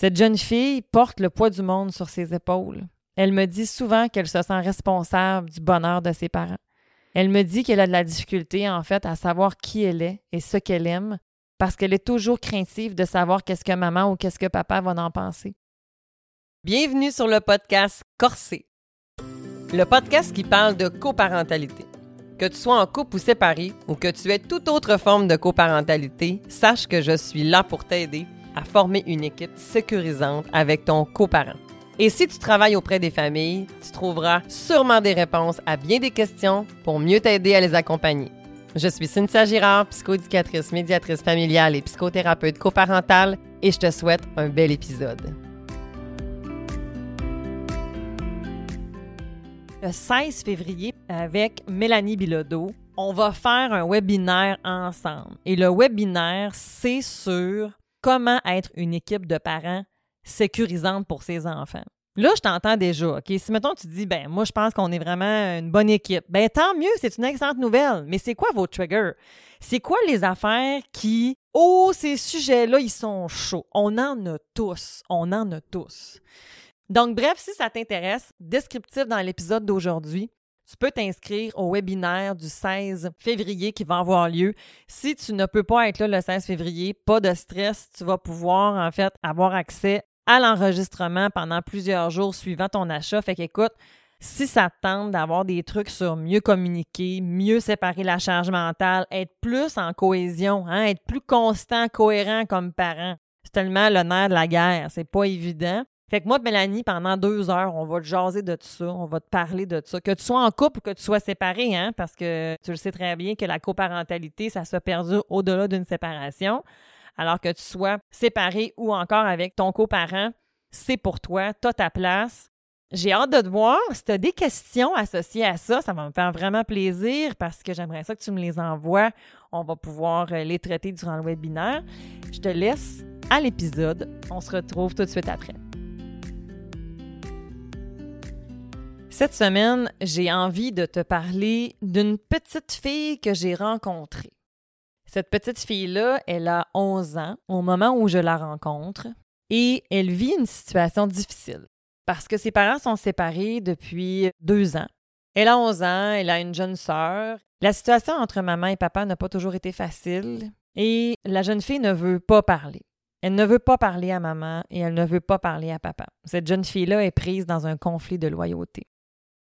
Cette jeune fille porte le poids du monde sur ses épaules. Elle me dit souvent qu'elle se sent responsable du bonheur de ses parents. Elle me dit qu'elle a de la difficulté, en fait, à savoir qui elle est et ce qu'elle aime, parce qu'elle est toujours craintive de savoir qu'est-ce que maman ou qu'est-ce que papa va en penser. Bienvenue sur le podcast Corsé, le podcast qui parle de coparentalité. Que tu sois en couple ou séparé, ou que tu aies toute autre forme de coparentalité, sache que je suis là pour t'aider à former une équipe sécurisante avec ton coparent. Et si tu travailles auprès des familles, tu trouveras sûrement des réponses à bien des questions pour mieux t'aider à les accompagner. Je suis Cynthia Girard, psychoéducatrice, médiatrice familiale et psychothérapeute coparentale, et je te souhaite un bel épisode. Le 16 février, avec Mélanie Bilodeau, on va faire un webinaire ensemble. Et le webinaire, c'est sur comment être une équipe de parents sécurisante pour ses enfants. Là, je t'entends déjà. OK? Si, mettons, tu dis, ben, moi, je pense qu'on est vraiment une bonne équipe. Ben, tant mieux, c'est une excellente nouvelle. Mais c'est quoi vos triggers? C'est quoi les affaires qui, oh, ces sujets-là, ils sont chauds? On en a tous. On en a tous. Donc, bref, si ça t'intéresse, descriptif dans l'épisode d'aujourd'hui, tu peux t'inscrire au webinaire du 16 février qui va avoir lieu. Si tu ne peux pas être là le 16 février, pas de stress, tu vas pouvoir en fait avoir accès à l'enregistrement pendant plusieurs jours suivant ton achat. Fait qu'écoute, si ça te tente d'avoir des trucs sur mieux communiquer, mieux séparer la charge mentale, être plus en cohésion, hein, être plus constant, cohérent comme parent, c'est tellement le nerf de la guerre. C'est pas évident. Fait que moi, Mélanie, pendant deux heures, on va te jaser de tout ça, on va te parler de ça. Que tu sois en couple ou que tu sois séparé, hein, parce que tu le sais très bien que la coparentalité, ça se perdure au-delà d'une séparation alors que tu sois séparé ou encore avec ton coparent, c'est pour toi, tu as ta place. J'ai hâte de te voir. Si tu as des questions associées à ça, ça va me faire vraiment plaisir parce que j'aimerais ça que tu me les envoies. On va pouvoir euh, les traiter durant le webinaire. Je te laisse à l'épisode. On se retrouve tout de suite après. Cette semaine, j'ai envie de te parler d'une petite fille que j'ai rencontrée. Cette petite fille-là, elle a 11 ans au moment où je la rencontre et elle vit une situation difficile parce que ses parents sont séparés depuis deux ans. Elle a 11 ans, elle a une jeune sœur. La situation entre maman et papa n'a pas toujours été facile et la jeune fille ne veut pas parler. Elle ne veut pas parler à maman et elle ne veut pas parler à papa. Cette jeune fille-là est prise dans un conflit de loyauté.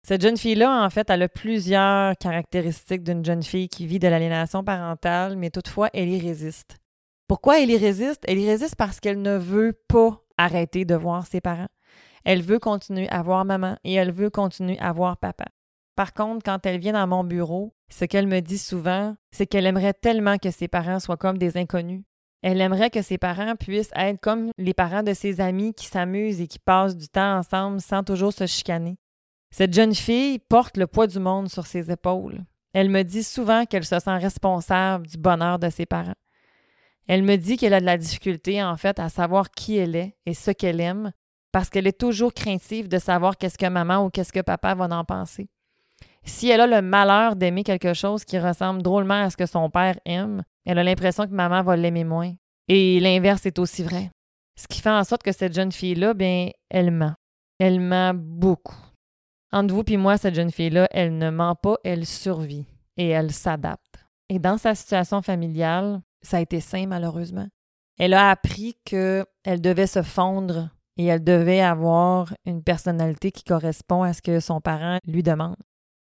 Cette jeune fille-là, en fait, elle a plusieurs caractéristiques d'une jeune fille qui vit de l'aliénation parentale, mais toutefois, elle y résiste. Pourquoi elle y résiste? Elle y résiste parce qu'elle ne veut pas arrêter de voir ses parents. Elle veut continuer à voir maman et elle veut continuer à voir papa. Par contre, quand elle vient dans mon bureau, ce qu'elle me dit souvent, c'est qu'elle aimerait tellement que ses parents soient comme des inconnus. Elle aimerait que ses parents puissent être comme les parents de ses amis qui s'amusent et qui passent du temps ensemble sans toujours se chicaner. Cette jeune fille porte le poids du monde sur ses épaules. Elle me dit souvent qu'elle se sent responsable du bonheur de ses parents. Elle me dit qu'elle a de la difficulté, en fait, à savoir qui elle est et ce qu'elle aime, parce qu'elle est toujours craintive de savoir qu'est-ce que maman ou qu'est-ce que papa va en penser. Si elle a le malheur d'aimer quelque chose qui ressemble drôlement à ce que son père aime, elle a l'impression que maman va l'aimer moins. Et l'inverse est aussi vrai. Ce qui fait en sorte que cette jeune fille-là, bien, elle ment. Elle ment beaucoup. Entre vous et moi, cette jeune fille-là, elle ne ment pas, elle survit et elle s'adapte. Et dans sa situation familiale, ça a été sain malheureusement. Elle a appris qu'elle devait se fondre et elle devait avoir une personnalité qui correspond à ce que son parent lui demande.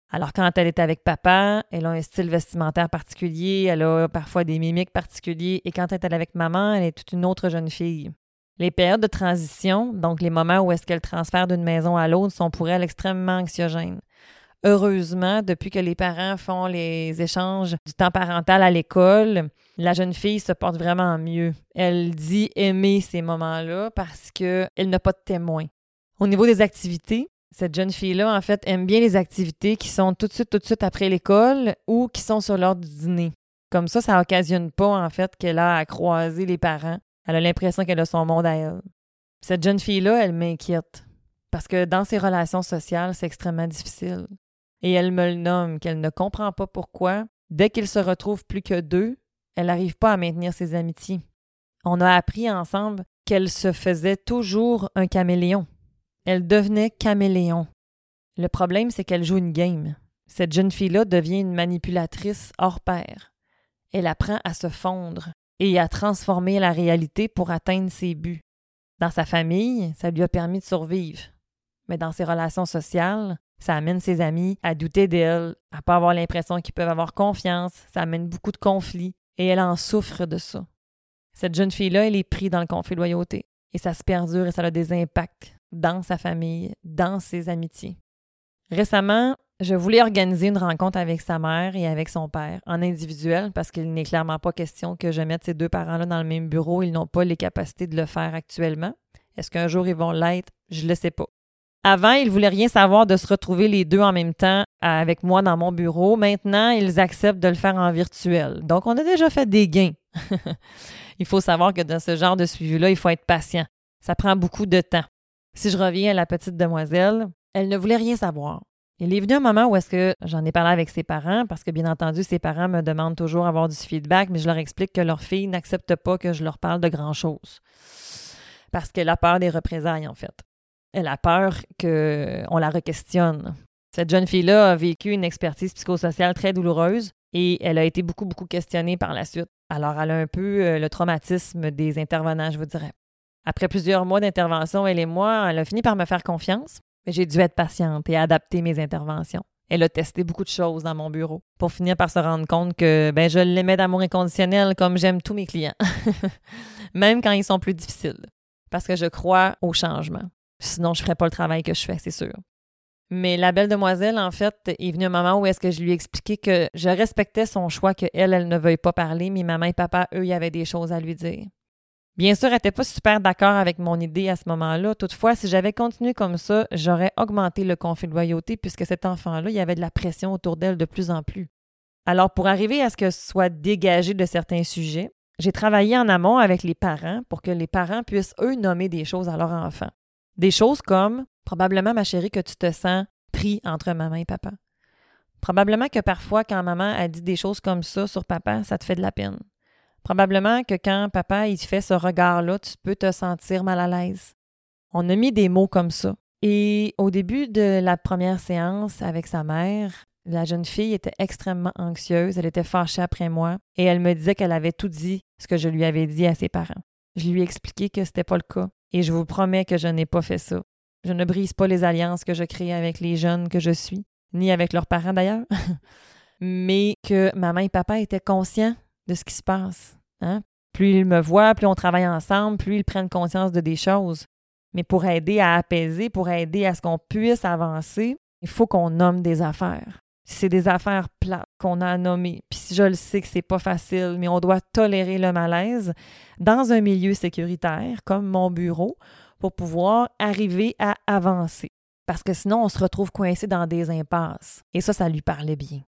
Alors quand elle est avec papa, elle a un style vestimentaire particulier, elle a parfois des mimiques particuliers et quand elle est avec maman, elle est toute une autre jeune fille. Les périodes de transition, donc les moments où est-ce qu'elle transfère d'une maison à l'autre, sont pour elle extrêmement anxiogènes. Heureusement, depuis que les parents font les échanges du temps parental à l'école, la jeune fille se porte vraiment mieux. Elle dit aimer ces moments-là parce qu'elle n'a pas de témoin. Au niveau des activités, cette jeune fille-là, en fait, aime bien les activités qui sont tout de suite, tout de suite après l'école ou qui sont sur l'heure du dîner. Comme ça, ça occasionne pas, en fait, qu'elle a à croiser les parents elle a l'impression qu'elle a son monde à elle. Cette jeune fille-là, elle m'inquiète parce que dans ses relations sociales, c'est extrêmement difficile. Et elle me le nomme qu'elle ne comprend pas pourquoi, dès qu'ils se retrouvent plus que deux, elle n'arrive pas à maintenir ses amitiés. On a appris ensemble qu'elle se faisait toujours un caméléon. Elle devenait caméléon. Le problème, c'est qu'elle joue une game. Cette jeune fille-là devient une manipulatrice hors pair. Elle apprend à se fondre et à transformer la réalité pour atteindre ses buts. Dans sa famille, ça lui a permis de survivre. Mais dans ses relations sociales, ça amène ses amis à douter d'elle, à pas avoir l'impression qu'ils peuvent avoir confiance, ça amène beaucoup de conflits, et elle en souffre de ça. Cette jeune fille-là, elle est prise dans le conflit de loyauté, et ça se perdure et ça a des impacts dans sa famille, dans ses amitiés. Récemment, je voulais organiser une rencontre avec sa mère et avec son père, en individuel, parce qu'il n'est clairement pas question que je mette ces deux parents-là dans le même bureau. Ils n'ont pas les capacités de le faire actuellement. Est-ce qu'un jour ils vont l'être? Je ne le sais pas. Avant, ils voulaient rien savoir de se retrouver les deux en même temps avec moi dans mon bureau. Maintenant, ils acceptent de le faire en virtuel. Donc, on a déjà fait des gains. il faut savoir que dans ce genre de suivi-là, il faut être patient. Ça prend beaucoup de temps. Si je reviens à la petite demoiselle, elle ne voulait rien savoir. Il est venu un moment où est-ce que j'en ai parlé avec ses parents, parce que bien entendu, ses parents me demandent toujours avoir du feedback, mais je leur explique que leur fille n'accepte pas que je leur parle de grand-chose. Parce qu'elle a peur des représailles, en fait. Elle a peur qu'on la requestionne. Cette jeune fille-là a vécu une expertise psychosociale très douloureuse et elle a été beaucoup, beaucoup questionnée par la suite. Alors, elle a un peu euh, le traumatisme des intervenants, je vous dirais. Après plusieurs mois d'intervention, elle et moi, elle a fini par me faire confiance, j'ai dû être patiente et adapter mes interventions. Elle a testé beaucoup de choses dans mon bureau pour finir par se rendre compte que ben, je l'aimais d'amour inconditionnel comme j'aime tous mes clients, même quand ils sont plus difficiles, parce que je crois au changement. Sinon, je ne ferais pas le travail que je fais, c'est sûr. Mais la belle demoiselle, en fait, est venue un moment où est-ce que je lui ai expliqué que je respectais son choix, qu'elle, elle, elle ne veuille pas parler, mais maman et papa, eux, il y avait des choses à lui dire. Bien sûr, elle n'était pas super d'accord avec mon idée à ce moment-là. Toutefois, si j'avais continué comme ça, j'aurais augmenté le conflit de loyauté puisque cet enfant-là, il y avait de la pression autour d'elle de plus en plus. Alors, pour arriver à ce que soit dégagé de certains sujets, j'ai travaillé en amont avec les parents pour que les parents puissent, eux, nommer des choses à leur enfant. Des choses comme probablement, ma chérie, que tu te sens pris entre maman et papa. Probablement que parfois, quand maman a dit des choses comme ça sur papa, ça te fait de la peine. Probablement que quand papa il fait ce regard-là, tu peux te sentir mal à l'aise. On a mis des mots comme ça. Et au début de la première séance avec sa mère, la jeune fille était extrêmement anxieuse, elle était fâchée après moi et elle me disait qu'elle avait tout dit ce que je lui avais dit à ses parents. Je lui ai expliqué que ce n'était pas le cas et je vous promets que je n'ai pas fait ça. Je ne brise pas les alliances que je crée avec les jeunes que je suis, ni avec leurs parents d'ailleurs, mais que maman et papa étaient conscients de ce qui se passe. Hein. Plus ils me voient, plus on travaille ensemble, plus ils prennent conscience de des choses. Mais pour aider à apaiser, pour aider à ce qu'on puisse avancer, il faut qu'on nomme des affaires. C'est des affaires plates qu'on a à nommer. Puis je le sais que c'est pas facile, mais on doit tolérer le malaise dans un milieu sécuritaire comme mon bureau pour pouvoir arriver à avancer. Parce que sinon, on se retrouve coincé dans des impasses. Et ça, ça lui parlait bien.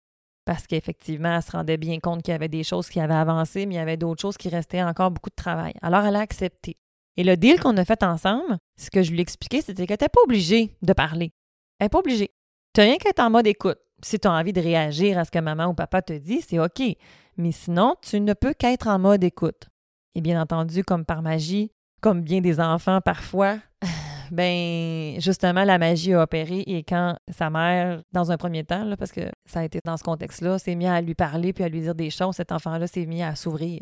Parce qu'effectivement, elle se rendait bien compte qu'il y avait des choses qui avaient avancé, mais il y avait d'autres choses qui restaient encore beaucoup de travail. Alors, elle a accepté. Et le deal qu'on a fait ensemble, ce que je lui ai expliqué, c'était qu'elle n'était pas obligée de parler. Elle n'est pas obligée. Tu n'as rien qu'à être en mode écoute. Si tu as envie de réagir à ce que maman ou papa te dit, c'est OK. Mais sinon, tu ne peux qu'être en mode écoute. Et bien entendu, comme par magie, comme bien des enfants parfois, ben justement, la magie a opéré et quand sa mère, dans un premier temps, parce que ça a été dans ce contexte-là, s'est mis à lui parler puis à lui dire des choses, cet enfant-là s'est mis à s'ouvrir.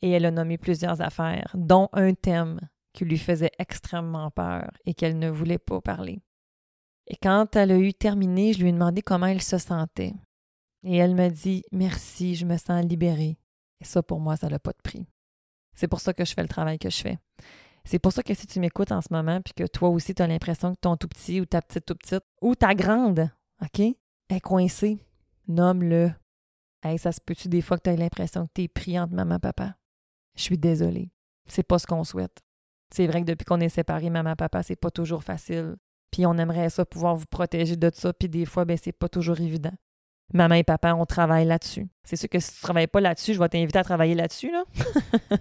Et elle a nommé plusieurs affaires, dont un thème qui lui faisait extrêmement peur et qu'elle ne voulait pas parler. Et quand elle a eu terminé, je lui ai demandé comment elle se sentait. Et elle m'a dit Merci, je me sens libérée. Et ça, pour moi, ça n'a pas de prix. C'est pour ça que je fais le travail que je fais. C'est pour ça que si tu m'écoutes en ce moment, puis que toi aussi, tu as l'impression que ton tout petit ou ta petite tout petite ou ta grande, OK, est coincée, nomme-le. Hey, ça se peut-tu des fois que tu as l'impression que tu es pris entre maman papa? Je suis désolée. C'est pas ce qu'on souhaite. C'est vrai que depuis qu'on est séparés, maman papa, c'est pas toujours facile. Puis on aimerait ça pouvoir vous protéger de ça, puis des fois, ben c'est pas toujours évident maman et papa, on travaille là-dessus. C'est sûr que si tu ne travailles pas là-dessus, je vais t'inviter à travailler là-dessus, là.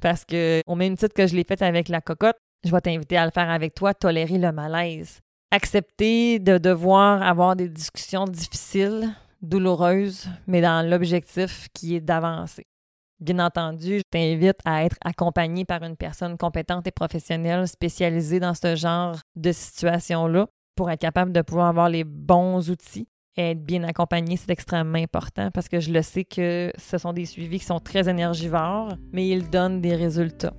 Parce que, au même titre que je l'ai fait avec la cocotte, je vais t'inviter à le faire avec toi, tolérer le malaise. Accepter de devoir avoir des discussions difficiles, douloureuses, mais dans l'objectif qui est d'avancer. Bien entendu, je t'invite à être accompagné par une personne compétente et professionnelle spécialisée dans ce genre de situation-là pour être capable de pouvoir avoir les bons outils être bien accompagné, c'est extrêmement important parce que je le sais que ce sont des suivis qui sont très énergivores, mais ils donnent des résultats.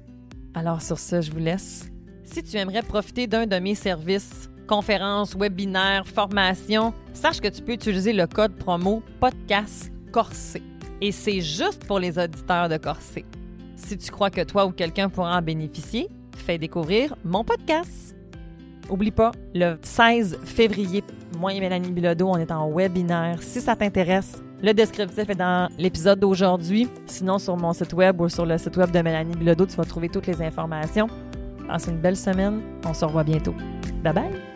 Alors sur ce, je vous laisse. Si tu aimerais profiter d'un de mes services, conférences, webinaires, formations, sache que tu peux utiliser le code promo podcast Corsé. Et c'est juste pour les auditeurs de Corsé. Si tu crois que toi ou quelqu'un pourra en bénéficier, fais découvrir mon podcast. Oublie pas, le 16 février, moi et Mélanie Bilodeau, on est en webinaire. Si ça t'intéresse, le descriptif est dans l'épisode d'aujourd'hui. Sinon, sur mon site web ou sur le site web de Mélanie Bilodeau, tu vas trouver toutes les informations. Passe une belle semaine. On se revoit bientôt. Bye bye!